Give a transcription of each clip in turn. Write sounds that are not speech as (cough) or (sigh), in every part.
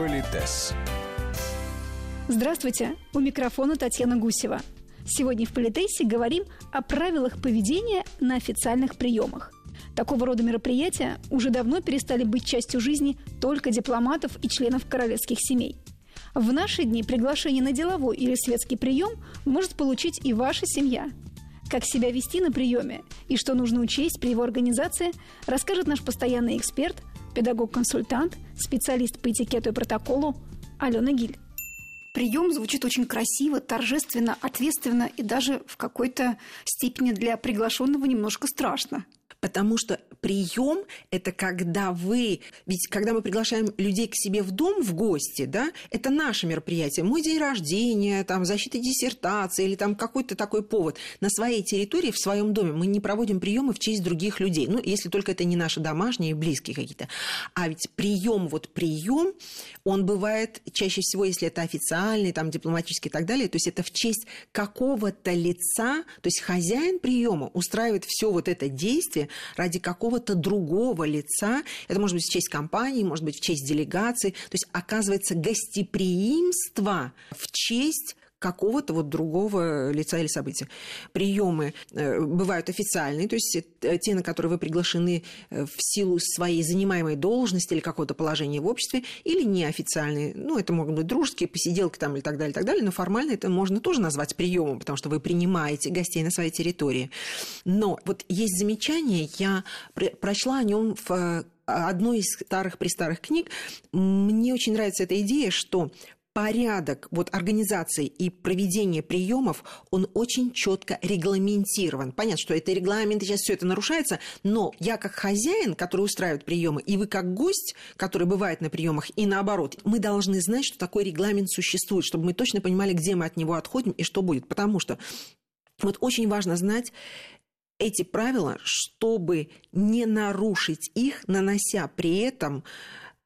Политес. Здравствуйте, у микрофона Татьяна Гусева. Сегодня в Политесе говорим о правилах поведения на официальных приемах. Такого рода мероприятия уже давно перестали быть частью жизни только дипломатов и членов королевских семей. В наши дни приглашение на деловой или светский прием может получить и ваша семья. Как себя вести на приеме и что нужно учесть при его организации, расскажет наш постоянный эксперт, педагог-консультант, специалист по этикету и протоколу Алена Гиль. Прием звучит очень красиво, торжественно, ответственно и даже в какой-то степени для приглашенного немножко страшно. Потому что прием – это когда вы... Ведь когда мы приглашаем людей к себе в дом, в гости, да, это наше мероприятие. Мой день рождения, там, защита диссертации или там какой-то такой повод. На своей территории, в своем доме мы не проводим приемы в честь других людей. Ну, если только это не наши домашние, близкие какие-то. А ведь прием, вот прием, он бывает чаще всего, если это официальный, там, дипломатический и так далее, то есть это в честь какого-то лица, то есть хозяин приема устраивает все вот это действие ради какого-то другого лица. Это может быть в честь компании, может быть в честь делегации. То есть оказывается гостеприимство в честь какого-то вот другого лица или события. Приемы э, бывают официальные, то есть э, те, на которые вы приглашены э, в силу своей занимаемой должности или какого-то положения в обществе, или неофициальные. Ну, это могут быть дружеские посиделки там и так далее, и так далее, но формально это можно тоже назвать приемом, потому что вы принимаете гостей на своей территории. Но вот есть замечание, я прочла о нем в одной из старых-престарых книг. Мне очень нравится эта идея, что порядок вот, организации и проведения приемов, он очень четко регламентирован. Понятно, что это регламент, сейчас все это нарушается, но я как хозяин, который устраивает приемы, и вы как гость, который бывает на приемах, и наоборот, мы должны знать, что такой регламент существует, чтобы мы точно понимали, где мы от него отходим и что будет. Потому что вот очень важно знать эти правила, чтобы не нарушить их, нанося при этом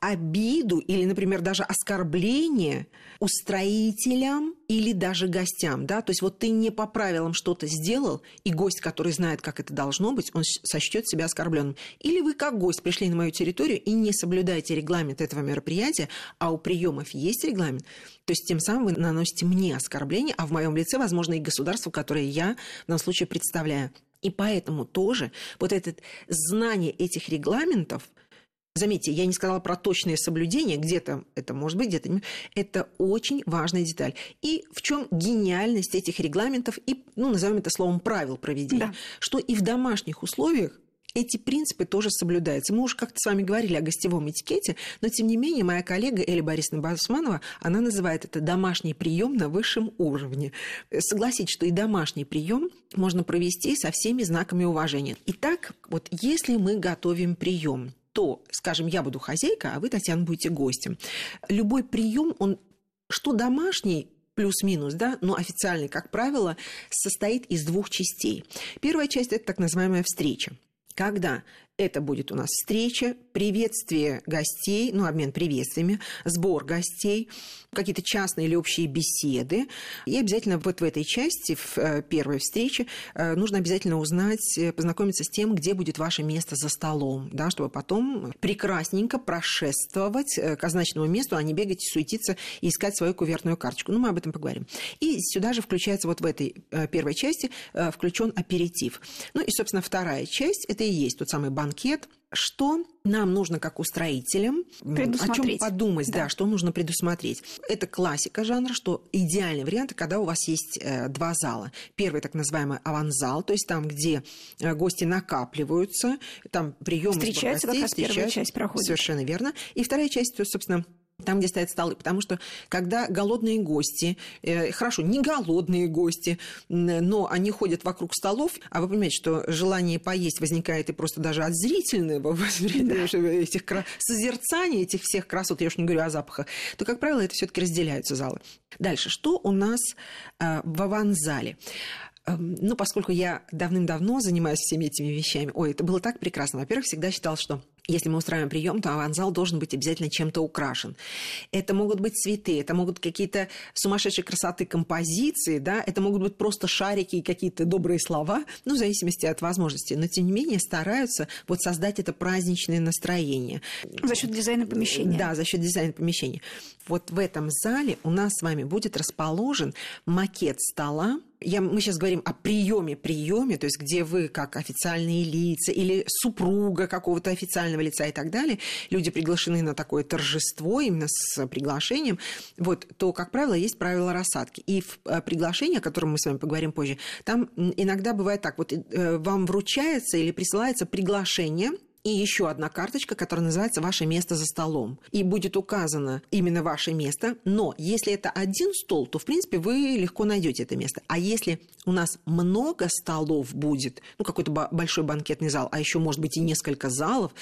обиду или, например, даже оскорбление устроителям или даже гостям, да, то есть вот ты не по правилам что-то сделал, и гость, который знает, как это должно быть, он сочтет себя оскорбленным. Или вы как гость пришли на мою территорию и не соблюдаете регламент этого мероприятия, а у приемов есть регламент, то есть тем самым вы наносите мне оскорбление, а в моем лице, возможно, и государство, которое я данном случае представляю. И поэтому тоже вот это знание этих регламентов – Заметьте, я не сказала про точное соблюдение, где-то это может быть, где-то не. Это очень важная деталь. И в чем гениальность этих регламентов и, ну, назовем это словом, правил проведения, да. что и в домашних условиях эти принципы тоже соблюдаются. Мы уже как-то с вами говорили о гостевом этикете, но тем не менее моя коллега Эля Борисовна Басманова, она называет это домашний прием на высшем уровне. Согласитесь, что и домашний прием можно провести со всеми знаками уважения. Итак, вот если мы готовим прием, то, скажем, я буду хозяйка, а вы, Татьяна, будете гостем. Любой прием, он что домашний, плюс-минус, да, но официальный, как правило, состоит из двух частей. Первая часть – это так называемая встреча когда это будет у нас встреча, приветствие гостей, ну, обмен приветствиями, сбор гостей, какие-то частные или общие беседы. И обязательно вот в этой части, в э, первой встрече, э, нужно обязательно узнать, э, познакомиться с тем, где будет ваше место за столом, да, чтобы потом прекрасненько прошествовать к означенному месту, а не бегать, суетиться и искать свою кувертную карточку. Ну, мы об этом поговорим. И сюда же включается вот в этой первой части включен аперитив. Ну и, собственно, вторая часть – это и есть тот самый банк банкет, что нам нужно как устроителям, о чем подумать, да. да, что нужно предусмотреть. Это классика жанра, что идеальный вариант, когда у вас есть э, два зала. Первый так называемый аванзал, то есть там, где э, гости накапливаются, там прием встречается, гостей, как раз первая часть проходит. Совершенно верно. И вторая часть, то, собственно, там, где стоят столы. Потому что когда голодные гости, э, хорошо, не голодные гости, но они ходят вокруг столов, а вы понимаете, что желание поесть возникает и просто даже от зрительного (laughs) восприятия этих созерцания этих всех красот, я уж не говорю о запахах, то, как правило, это все таки разделяются залы. Дальше, что у нас э, в аванзале? Эм, ну, поскольку я давным-давно занимаюсь всеми этими вещами, ой, это было так прекрасно. Во-первых, всегда считал, что если мы устраиваем прием, то аванзал должен быть обязательно чем-то украшен. Это могут быть цветы, это могут какие-то сумасшедшие красоты композиции, да, это могут быть просто шарики и какие-то добрые слова, ну, в зависимости от возможностей. Но, тем не менее, стараются вот создать это праздничное настроение. За счет дизайна помещения. Да, за счет дизайна помещения. Вот в этом зале у нас с вами будет расположен макет стола, я, мы сейчас говорим о приеме приеме, то есть где вы как официальные лица или супруга какого-то официального лица и так далее, люди приглашены на такое торжество именно с приглашением, вот, то, как правило, есть правила рассадки. И в э, приглашении, о котором мы с вами поговорим позже, там иногда бывает так, вот э, вам вручается или присылается приглашение и еще одна карточка, которая называется «Ваше место за столом». И будет указано именно ваше место. Но если это один стол, то, в принципе, вы легко найдете это место. А если у нас много столов будет, ну, какой-то большой банкетный зал, а еще, может быть, и несколько залов,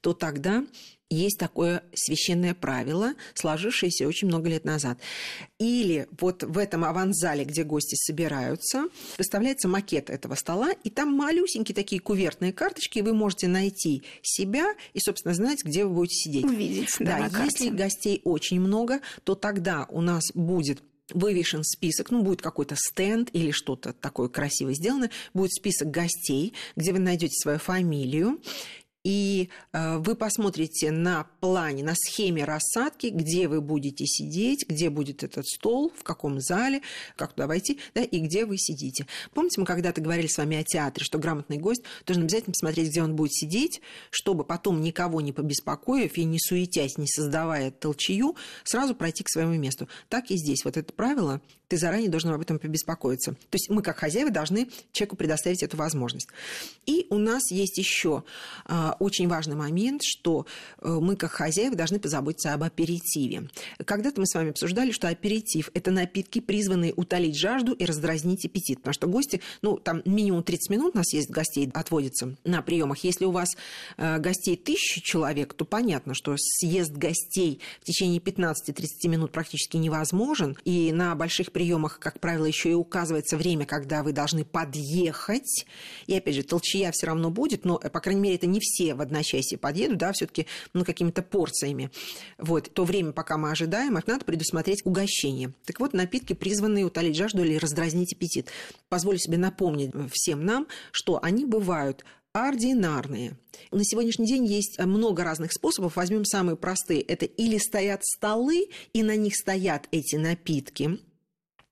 то тогда есть такое священное правило, сложившееся очень много лет назад. Или вот в этом аванзале, где гости собираются, выставляется макет этого стола, и там малюсенькие такие кувертные карточки, и вы можете найти себя и, собственно, знать, где вы будете сидеть. Увидеть, да, да если гостей очень много, то тогда у нас будет вывешен список, ну, будет какой-то стенд или что-то такое красиво сделано, будет список гостей, где вы найдете свою фамилию, и э, вы посмотрите на плане, на схеме рассадки, где вы будете сидеть, где будет этот стол, в каком зале, как туда войти, да, и где вы сидите. Помните, мы когда-то говорили с вами о театре, что грамотный гость должен обязательно посмотреть, где он будет сидеть, чтобы потом никого не побеспокоив и не суетясь, не создавая толчью, сразу пройти к своему месту. Так и здесь. Вот это правило, ты заранее должен об этом побеспокоиться. То есть мы, как хозяева, должны человеку предоставить эту возможность. И у нас есть еще а, очень важный момент, что э, мы, как хозяева, должны позаботиться об аперитиве. Когда-то мы с вами обсуждали, что аперитив – это напитки, призванные утолить жажду и раздразнить аппетит. Потому что гости, ну, там минимум 30 минут у нас есть гостей, отводится на приемах. Если у вас э, гостей тысячи человек, то понятно, что съезд гостей в течение 15-30 минут практически невозможен. И на больших приемах, как правило, еще и указывается время, когда вы должны подъехать. И опять же, толчья все равно будет, но, по крайней мере, это не все все в одночасье подъедут, да, все-таки ну, какими-то порциями. Вот, то время, пока мы ожидаем, надо предусмотреть угощение. Так вот, напитки, призванные утолить жажду или раздразнить аппетит. Позволю себе напомнить всем нам, что они бывают ординарные. На сегодняшний день есть много разных способов. Возьмем самые простые. Это или стоят столы, и на них стоят эти напитки –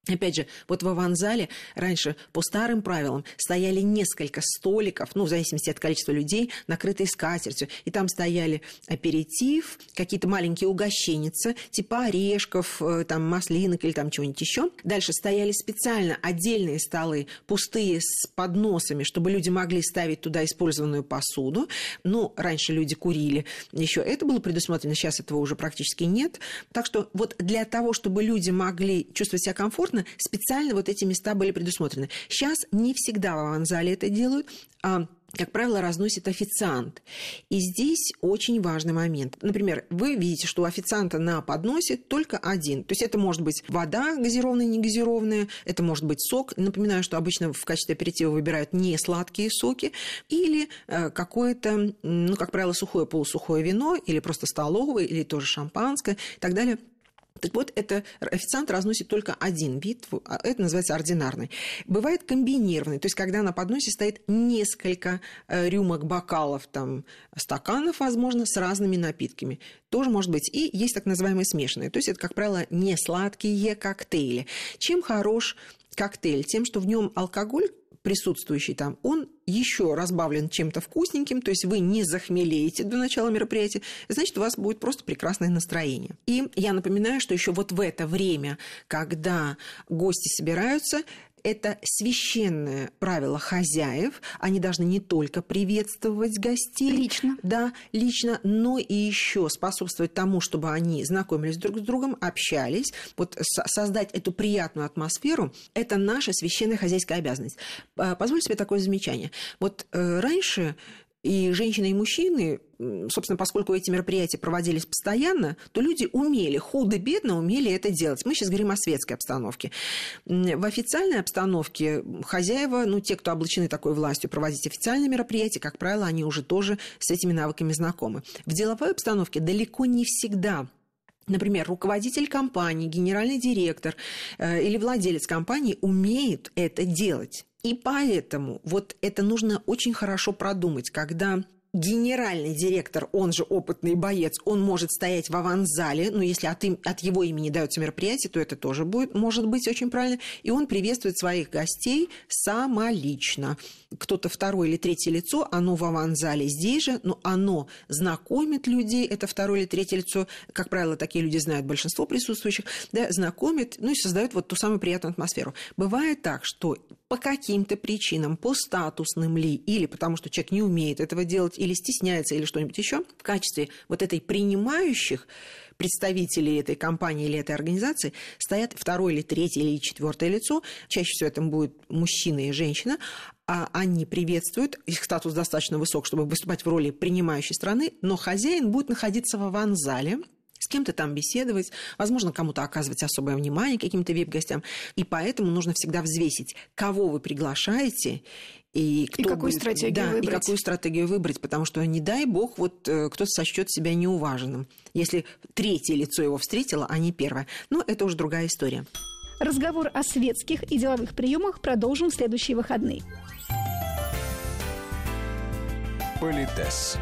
Опять же, вот в аванзале раньше по старым правилам стояли несколько столиков, ну, в зависимости от количества людей, накрытые скатертью. И там стояли аперитив, какие-то маленькие угощенницы, типа орешков, э, там, маслинок или там чего-нибудь еще. Дальше стояли специально отдельные столы, пустые с подносами, чтобы люди могли ставить туда использованную посуду. Ну, раньше люди курили. Еще это было предусмотрено, сейчас этого уже практически нет. Так что вот для того, чтобы люди могли чувствовать себя комфортно, комфортно, специально вот эти места были предусмотрены. Сейчас не всегда в аванзале это делают, а как правило, разносит официант. И здесь очень важный момент. Например, вы видите, что у официанта на подносе только один. То есть это может быть вода газированная, не газированная, это может быть сок. Напоминаю, что обычно в качестве аперитива выбирают не сладкие соки или э, какое-то, ну, как правило, сухое полусухое вино или просто столовое, или тоже шампанское и так далее – так вот, это официант разносит только один вид, а это называется ординарный. Бывает комбинированный, то есть когда на подносе стоит несколько э, рюмок, бокалов, там, стаканов, возможно, с разными напитками. Тоже может быть. И есть так называемые смешанные, то есть это, как правило, не сладкие коктейли. Чем хорош коктейль? Тем, что в нем алкоголь присутствующий там, он еще разбавлен чем-то вкусненьким, то есть вы не захмелеете до начала мероприятия, значит, у вас будет просто прекрасное настроение. И я напоминаю, что еще вот в это время, когда гости собираются, это священное правило хозяев. Они должны не только приветствовать гостей. Лично. Да, лично, но и еще способствовать тому, чтобы они знакомились друг с другом, общались. Вот создать эту приятную атмосферу – это наша священная хозяйская обязанность. Позвольте себе такое замечание. Вот э, раньше И женщины и мужчины, собственно, поскольку эти мероприятия проводились постоянно, то люди умели, худо-бедно умели это делать. Мы сейчас говорим о светской обстановке. В официальной обстановке хозяева, ну, те, кто облачены такой властью проводить официальные мероприятия, как правило, они уже тоже с этими навыками знакомы. В деловой обстановке далеко не всегда Например, руководитель компании, генеральный директор э, или владелец компании умеют это делать. И поэтому вот это нужно очень хорошо продумать, когда генеральный директор, он же опытный боец, он может стоять в аванзале, ну, если от, им, от его имени дается мероприятие, то это тоже будет, может быть очень правильно, и он приветствует своих гостей самолично. Кто-то второе или третье лицо, оно в аванзале здесь же, но оно знакомит людей, это второе или третье лицо, как правило, такие люди знают большинство присутствующих, да, знакомит, ну, и создает вот ту самую приятную атмосферу. Бывает так, что по каким-то причинам, по статусным ли, или потому что человек не умеет этого делать, или стесняется, или что-нибудь еще, в качестве вот этой принимающих представителей этой компании или этой организации стоят второе или третье или четвертое лицо. Чаще всего это будет мужчина и женщина. А они приветствуют, их статус достаточно высок, чтобы выступать в роли принимающей страны, но хозяин будет находиться в аванзале, с кем-то там беседовать, возможно, кому-то оказывать особое внимание каким-то вип-гостям. И поэтому нужно всегда взвесить, кого вы приглашаете и, кто и какую будет, стратегию да, выбрать. И какую стратегию выбрать, потому что, не дай бог, вот э, кто-то сочтет себя неуваженным. Если третье лицо его встретило, а не первое. Но это уже другая история. Разговор о светских и деловых приемах продолжим в следующие выходные. Политес.